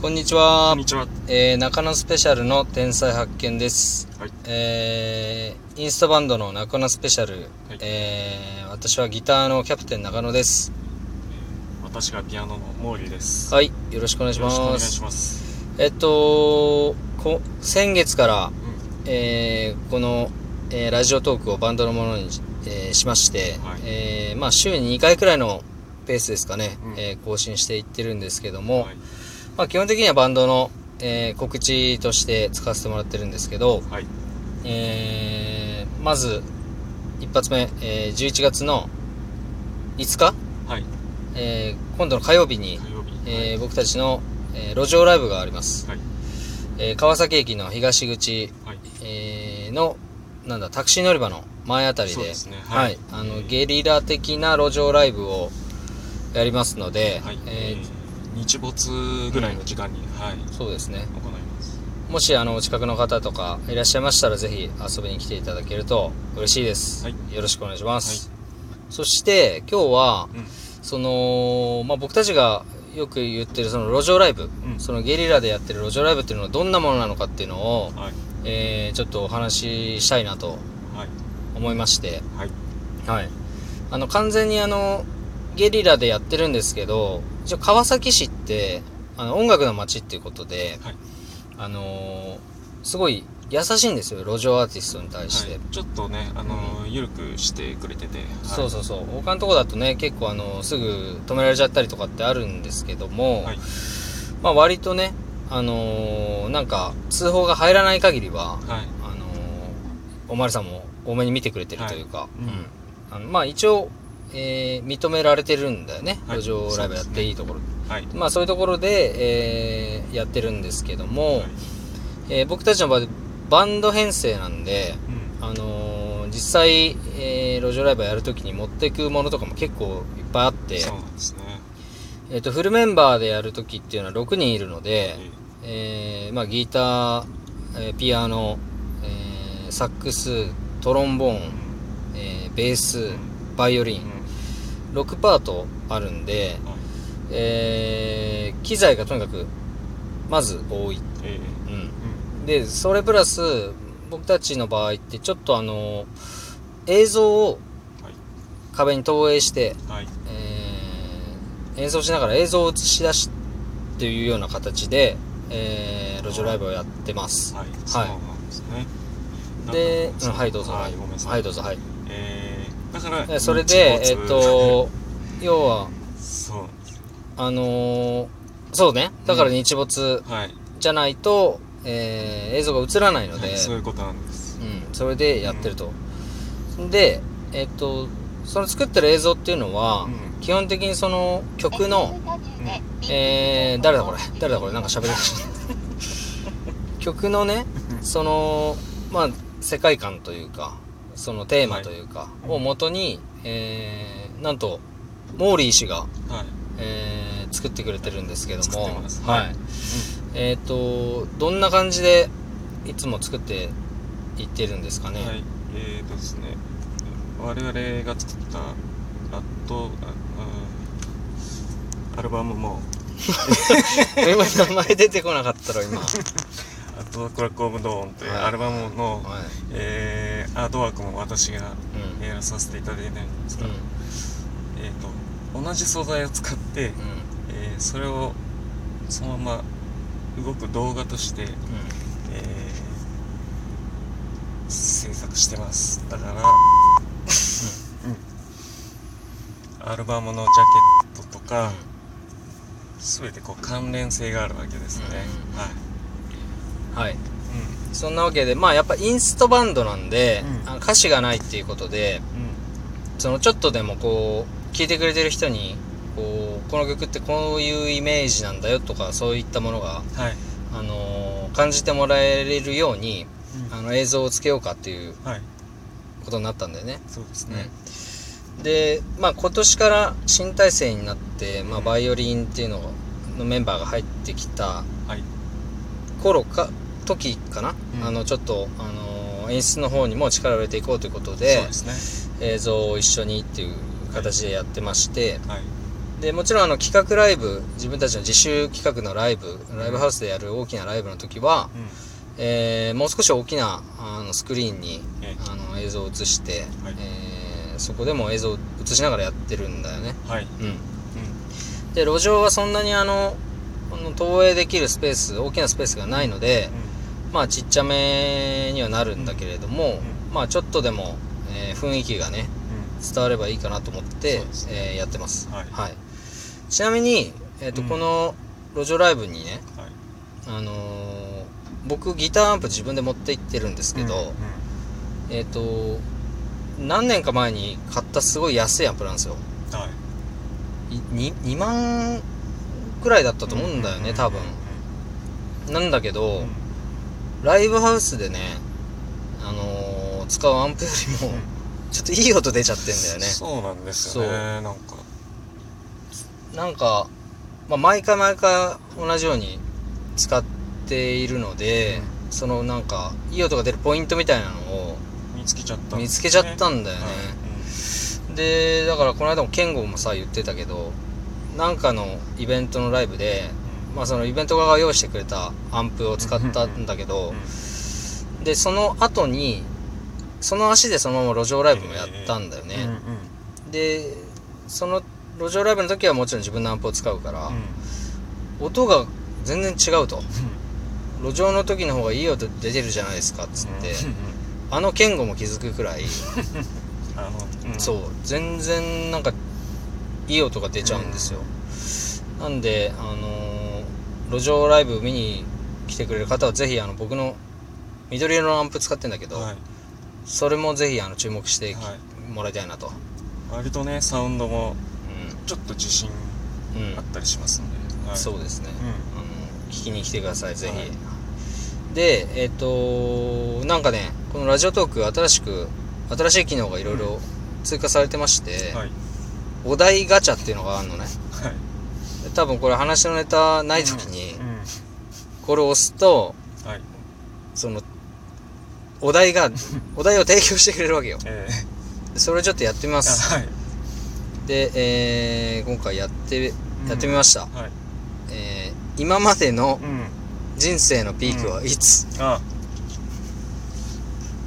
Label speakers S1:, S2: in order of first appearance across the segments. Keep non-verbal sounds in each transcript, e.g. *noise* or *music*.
S1: こんにちは
S2: こん。にちは。
S1: えー、中野スペシャルの天才発見です。
S2: はい。
S1: えー、インストバンドの中野スペシャル。
S2: はい
S1: えー、私はギターのキャプテン中野です。
S2: 私がピアノの毛利です。
S1: はい、よろしくお願いします。
S2: お願いします。
S1: えっと、こ先月から、
S2: う
S1: えー、この、えーラジオトークをバンドのものに、えーしまして、
S2: はい
S1: えーまあ週に2回くらいのペースですかね、
S2: うん
S1: えー更新していってるんですけども、
S2: ん。はい。
S1: まあ基本的にはバンドの、えー告知として使わせてもらってるんですけど、
S2: はい。
S1: えーまず、一発目、えー11月の5日、
S2: はい。
S1: えー今度の火曜日に。えー僕たちの、えー路上ライブがあります。
S2: はい。
S1: えー川崎駅の東口、
S2: はい。
S1: えーの、なんだ、タクシー乗り場の前あたりで、
S2: ね
S1: は、
S2: はいい
S1: あの、ゲリラ的な路上ライブをやりますので、
S2: はい。
S1: えー
S2: えー日没ぐらいの時間に、はい。
S1: そうですね。
S2: 行います。
S1: もし、あの、お近くの方とかいらっしゃいましたら、ぜひ遊びに来ていただけると嬉しいです。
S2: はい
S1: よろしくお願いします。そして、今日は、
S2: うん。
S1: その、まあ、僕たちがよく言ってるその路上ライブ、
S2: うん
S1: そのゲリラでやってる路上ライブっていうのはどんなものなのかっていうのを、
S2: はい。
S1: えー、ちょっとお話ししたいなと
S2: はい。
S1: 思いまして、
S2: はい。
S1: はい。あの、完全にあの、ゲリラでやってるんですけど、一応川崎市って、あの、音楽の街っていうことで、
S2: はい。
S1: あのーすごい優しいんですよ、路上アーティストに対して。
S2: はい。ちょっとね、あのー、ゆるくしてくれてて。はい
S1: そうそうそう。他のとこだとね、結構あの、すぐ止められちゃったりとかってあるんですけども、
S2: はい。
S1: まあ割とね、あのーなんか、通報が入らない限りは、
S2: はい。
S1: あのーおまわりさんも多めに見てくれてるというか、
S2: うん
S1: あのまあ一応、えー認められてるんだよね、
S2: はい
S1: 路上ライブやっていいところ。
S2: はい。
S1: まあそういうところで、えーやってるんですけども、
S2: はい
S1: えー僕たちの場合、バンド編成なんで、
S2: うん。
S1: あのー実際、えー路上ライブやるときに持っていくものとかも結構いっぱいあって、
S2: そうなんですね。
S1: えっ、と、フルメンバーでやるときっていうのは6人いるので、
S2: え
S1: えーまあギター、えーピアノ、えーサックス、トロンボーン、
S2: ー
S1: えーベース
S2: うん、
S1: バイオリン、
S2: うん。
S1: 6パートあるんで、
S2: はい。
S1: えー機材がとにかく、まず多い。
S2: えー
S1: うん。
S2: うん。
S1: で、それプラス、僕たちの場合ってちょっとあの、映像を
S2: はい。
S1: 壁に投影して、
S2: はい。
S1: えー演奏しながら映像を映し出しっていうような形で、えー路上ライブをやってます。
S2: はい。そうなんですね。
S1: で、うん、はい、どうぞ。
S2: はい。
S1: はい、どうぞ、はい。
S2: えー、だから、
S1: でそれで、えっ、と、*laughs* 要は、
S2: そう。
S1: あのーそうね。だから日没
S2: はい。
S1: じゃないと、えー映像が映らないので、
S2: はいそういうことなんです。
S1: うん、それでやってると。で、えっ、と、その作ってる映像っていうのは、
S2: うん
S1: 基本的にその曲の、えー、誰だこれ？誰だこれ？なんか喋り出した。*laughs* 曲のね、その、まあ、世界観というか、そのテーマというか、
S2: はい
S1: を元に、えー、なんと、モーリー氏が、
S2: はい。
S1: えー、作ってくれてるんですけどもはい。
S2: はい
S1: えっ、と、どんな感じで、いつも作っていってるんですかね？
S2: はい。えーとですね、我々が作った、あと、ああアルバムも、*laughs*
S1: 今名前出てこなかったろ、今。は *laughs*
S2: あと、クラックオブドーンという
S1: はい
S2: アルバムの、
S1: い。
S2: えー、アートワークも私が。やらさせていただいてるんですが、
S1: うん。
S2: えーと、同じ素材を使って、
S1: うん。
S2: えーそれをそのまま動く動画として、
S1: うん。
S2: えー制作してますだから、アルバムのジャケットとか、全てこう関連性があるわけですね、はい、
S1: はい。そんなわけで、まあやっぱインストバンドなんで、
S2: うん。
S1: 歌詞がないっていうことで、
S2: うん。
S1: そのちょっとでもこう、聴いてくれてる人に、こう、この曲ってこういうイメージなんだよとか、そういったものが、
S2: はい、
S1: あのー感じてもらえるように、
S2: うん。
S1: あの映像をつけようかっていう
S2: はい。
S1: ことになったんだよね。
S2: そうですね、
S1: で、まあ今年から新体制になって、まあ
S2: うん。
S1: バイオリンっていうののメンバーが入ってきた
S2: はい。
S1: 頃か、時かな、
S2: うん。
S1: あの、ちょっと、あのー演出の方にも力を入れていこうということで
S2: ね。
S1: 映像を一緒にっていう形でやってまして、
S2: はい。
S1: でもちろんあの企画ライブ自分たちの自主企画のライブライブハウスでやる大きなライブの時は、
S2: うん。
S1: えーもう少し大きなあのスクリーンに
S2: え
S1: あの映像を映して、
S2: はい。
S1: えーそこでも映像を映しながらやってるんだよね。
S2: はい。
S1: うん。
S2: うん。
S1: で路上はそんなにあのあの投影できるスペース大きなスペースがないので、まあちっちゃめにはなるんだけれども、まあちょっとでも、えー雰囲気がね
S2: うん。
S1: 伝わればいいかなと思って
S2: ね。
S1: えーやってます、
S2: はい。
S1: ちなみに、えーと
S2: うん。
S1: この路上ライブにね、
S2: うんはい。
S1: あのー僕ギターアンプ自分で持って行ってるんですけど、
S2: うん。うん。
S1: えっ、と何年か前に買ったすごい安いアンプなんですよ。
S2: はい。
S1: い 2, 2万くらいだったと思うんだよね、多分。なんだけど、ライブハウスでねあのー使うアンプよりも、ちょっといい音出ちゃってんだよね。
S2: そうなんですよねなんか。
S1: なんか、まあ、毎回毎回同じように使っているので、そのなんかいい音が出るポイントみたいなのを
S2: 見つけちゃったん
S1: 見つけちゃったんだよね。
S2: はい。
S1: でだからこの間も健吾もさ言ってたけどなんかのイベントのライブで、まあ、そのイベント側が用意してくれたアンプを使ったんだけど、でその後にその足でそのまま路上ライブもやったんだよね、
S2: うんうんうん。
S1: でその路上ライブの時はもちろん自分のアンプを使うから、
S2: うん。
S1: 音が全然違うと。路上の時の方がいい音出てるじゃないですかっつって、
S2: うんうん
S1: あの健吾も気づくくらい、*laughs* そう。全然なんかいい音が出ちゃうんですよ、なんであのー路上ライブ見に来てくれる方はぜひあの僕の緑色のアンプ使ってんだけど、
S2: はい。
S1: それもぜひあの注目してき
S2: はい。
S1: もらいたいなと、
S2: 割とねサウンドも
S1: う
S2: ちょっと自信
S1: んうん。
S2: あったりしますんで、はい、
S1: そうですね、
S2: うん。
S1: あの聞きに来てくださいぜひ、
S2: はい。
S1: でえっ、となんかねこのラジオトーク新しく新しい機能がいろいろ追加されてまして、
S2: はい。
S1: お題ガチャっていうのがあるのね。
S2: はい。
S1: で多分これ話のネタない時に
S2: うんうん。
S1: これを押すと
S2: はい。
S1: そのお題が *laughs* お題を提供してくれるわけよ。
S2: え
S1: でそれをちょっとやってみま
S2: ー、
S1: す
S2: はい。
S1: で、えー今回やってやってみました、
S2: はい。
S1: えー今までの
S2: うん。
S1: 人生のピークはいつ、
S2: あ。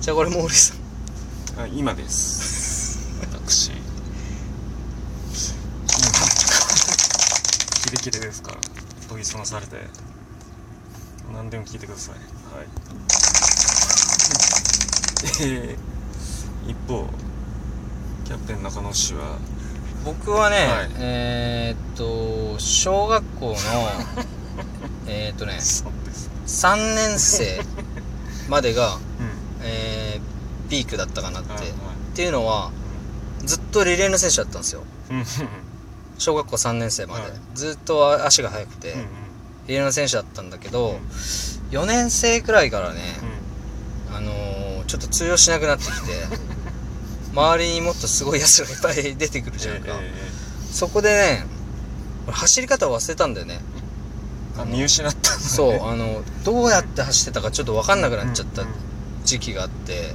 S1: じゃあこれ毛利さん。
S2: あ今です私うんキレキレですから。研ぎ澄まされて。何でも聞いてください。はい。*laughs* えー、一方キャプテン中野氏は。
S1: 僕はね、
S2: はい。
S1: えーっと小学校の *laughs* えーっとね
S2: そうです。
S1: 3年生までが、*laughs*
S2: うん。
S1: えーピークだったかなって、
S2: はいはい。
S1: っていうのはずっとリレーの選手だったんですよ小学校3年生まで、
S2: はい。
S1: ずっと足が速くて、
S2: うんうん。
S1: リレーの選手だったんだけど、
S2: うん。
S1: 4年生くらいからね、
S2: うん。
S1: あのーちょっと通用しなくなってきて *laughs* 周りにもっとすごい奴がいっぱい出てくるじゃんか、
S2: え
S1: そこでね俺走り方を忘れたんだよね。
S2: 見失ったね。
S1: そうあのどうやって走ってたかちょっと分かんなくなっちゃった時期があって、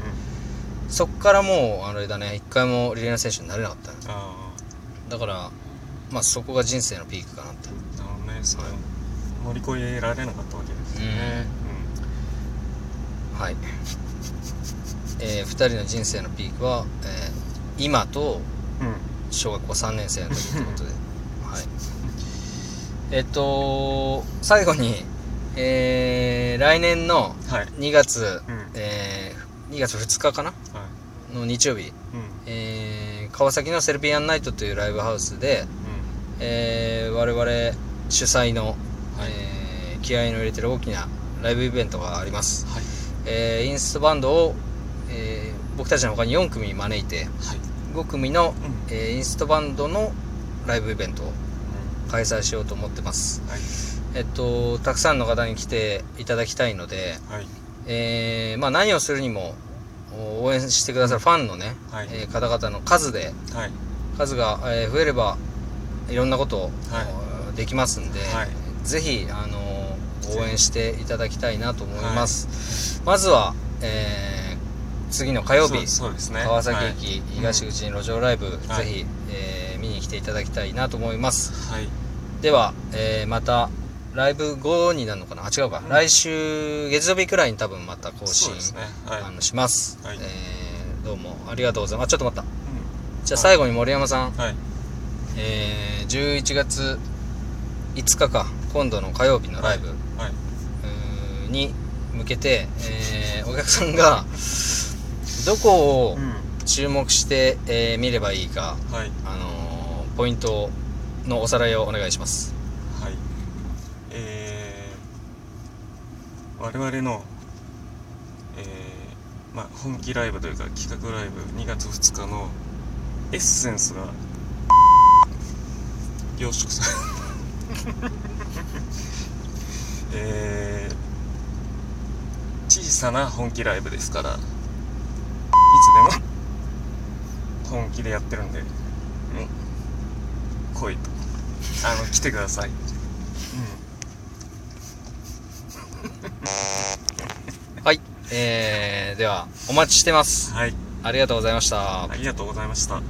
S1: そっからもうあれだね一回もリレーの選手になれなかっただからまあそこが人生のピークかなって
S2: あなるね。それを乗り越えられなかったわけですよね
S1: はい。えー、2人の人生のピークは、えー今と
S2: うん。うん
S1: 小学校3年生の時ってことで。*laughs* はい。えっと最後にえー、来年の
S2: はい。
S1: 2月、
S2: うん。
S1: えー、2月2日かな？
S2: はい。
S1: の日曜日、
S2: うん。
S1: えー、川崎のセルピアンナイトというライブハウスで、えー、我々主催の、えー気合いの入れてる大きなライブイベントがあります、
S2: はい。
S1: えーインストバンドを、えー僕たちの他に4組招いて
S2: はい。
S1: 5組の、
S2: うん。
S1: えーインストバンドのライブイベントを開催しようと思ってます。
S2: はい。
S1: えっとたくさんの方に来ていただきたいので、
S2: はい。
S1: えーまあ、何をするにもお応援してくださるファンのね、
S2: はい。
S1: えー方々の数で
S2: はい。
S1: 数が、えー増えればいろんなことできますんで、
S2: はい。
S1: ぜひ、あのー応援していただきたいなと思います、まずは、えー次の火曜日
S2: ね。
S1: 川崎駅東口に路上ライブ、
S2: はい
S1: ぜひ、えー見に来ていただきたいなと思います。
S2: はい。
S1: では、えーまたライブ後になるのかな？あ違うか、
S2: うん。
S1: 来週月曜日くらいに多分また更新、
S2: ね。はい。
S1: あのします、
S2: はい。
S1: えーどうもありがとうございます。あちょっと待った。
S2: う
S1: じゃあ最後に森山さん、
S2: んはい
S1: えー11月5日か今度の火曜日のライブ、
S2: はい。
S1: に向けて、えーお客さんがどこを
S2: うん。
S1: 注目して、えー見ればいいか、
S2: はい。
S1: あのーポイントのおさらいをお願いします。
S2: はい。えー、我々のえー、まあ本気ライブというか企画ライブ2月2日のエッセンスが凝縮されえー、小さな本気ライブですからいつでも本気でやってるんで、うん、来いと。あの来てください、
S1: はい、えー、ではお待ちしてます。
S2: はい。
S1: ありがとうございました。
S2: ありがとうございました